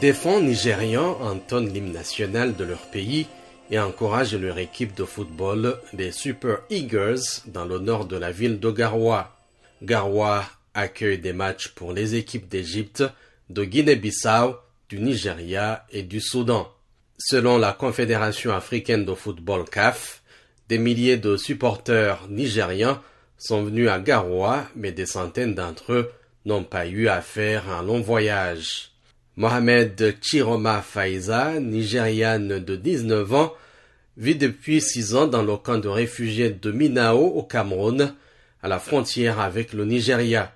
Des fonds nigérians entonnent l'hymne national de leur pays et encouragent leur équipe de football, les Super Eagles, dans le nord de la ville de Garoua. Garoua accueille des matchs pour les équipes d'Égypte, de Guinée-Bissau, du Nigeria et du Soudan. Selon la Confédération africaine de football CAF, des milliers de supporters nigériens sont venus à Garoua, mais des centaines d'entre eux n'ont pas eu à faire un long voyage. Mohamed Chiroma Faiza, nigériane de 19 ans, vit depuis 6 ans dans le camp de réfugiés de Minao au Cameroun, à la frontière avec le Nigeria.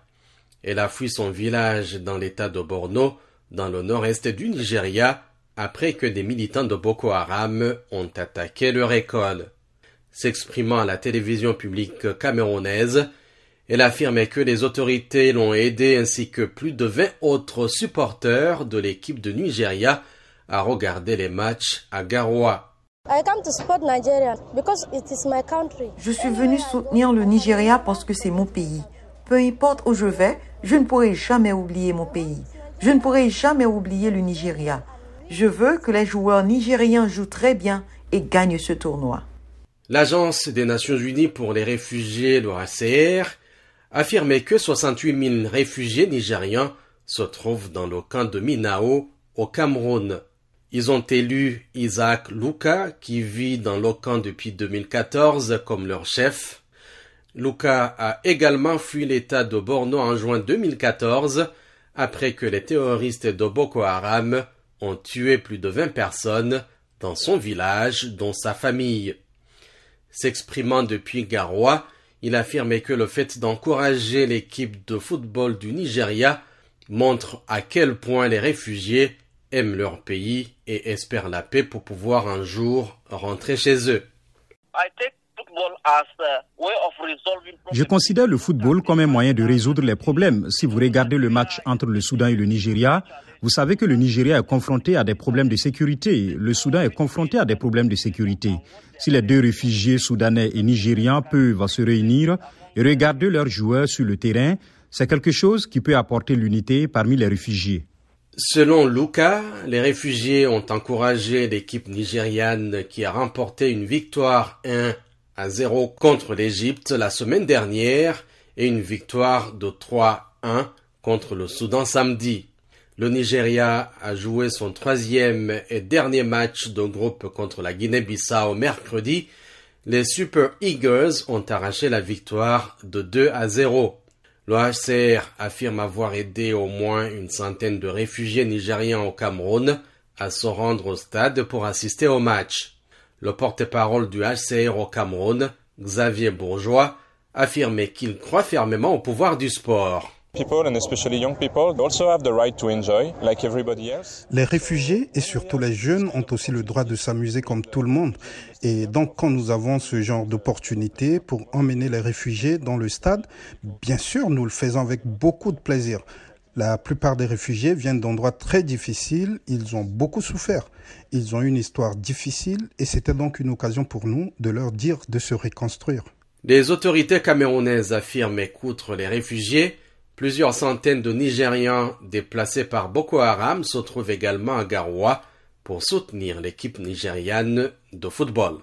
Elle a fui son village dans l'état de Borno, dans le nord-est du Nigeria, après que des militants de Boko Haram ont attaqué leur école. S'exprimant à la télévision publique camerounaise, elle affirmait que les autorités l'ont aidé ainsi que plus de 20 autres supporters de l'équipe de Nigeria à regarder les matchs à Garoua. Je suis venu soutenir le Nigeria parce que c'est mon pays. Peu importe où je vais, je ne pourrai jamais oublier mon pays. Je ne pourrai jamais oublier le Nigeria. Je veux que les joueurs nigériens jouent très bien et gagnent ce tournoi. L'Agence des Nations Unies pour les réfugiés, l'OACR, affirmait que 68 000 réfugiés nigériens se trouvent dans le camp de Minao, au Cameroun. Ils ont élu Isaac Luka, qui vit dans le camp depuis 2014, comme leur chef. Luka a également fui l'état de Borno en juin 2014, après que les terroristes de Boko Haram ont tué plus de 20 personnes dans son village, dont sa famille. S'exprimant depuis Garoua, il affirmait que le fait d'encourager l'équipe de football du Nigeria montre à quel point les réfugiés aiment leur pays et espèrent la paix pour pouvoir un jour rentrer chez eux. Je considère le football comme un moyen de résoudre les problèmes. Si vous regardez le match entre le Soudan et le Nigeria, vous savez que le Nigeria est confronté à des problèmes de sécurité. Le Soudan est confronté à des problèmes de sécurité. Si les deux réfugiés soudanais et nigérians peuvent se réunir et regarder leurs joueurs sur le terrain, c'est quelque chose qui peut apporter l'unité parmi les réfugiés. Selon Luca, les réfugiés ont encouragé l'équipe nigériane qui a remporté une victoire 1 à 0 contre l'Égypte la semaine dernière et une victoire de 3-1 contre le Soudan samedi. Le Nigeria a joué son troisième et dernier match de groupe contre la Guinée-Bissau mercredi. Les Super Eagles ont arraché la victoire de 2 à 0. L'OHCR affirme avoir aidé au moins une centaine de réfugiés nigériens au Cameroun à se rendre au stade pour assister au match. Le porte-parole du HCR au Cameroun, Xavier Bourgeois, affirmait qu'il croit fermement au pouvoir du sport. Les réfugiés et surtout les jeunes ont aussi le droit de s'amuser comme tout le monde. Et donc quand nous avons ce genre d'opportunité pour emmener les réfugiés dans le stade, bien sûr nous le faisons avec beaucoup de plaisir. La plupart des réfugiés viennent d'endroits très difficiles, ils ont beaucoup souffert, ils ont une histoire difficile et c'était donc une occasion pour nous de leur dire de se reconstruire. Les autorités camerounaises affirment qu'outre les réfugiés, Plusieurs centaines de Nigérians déplacés par Boko Haram se trouvent également à Garoua pour soutenir l'équipe nigériane de football.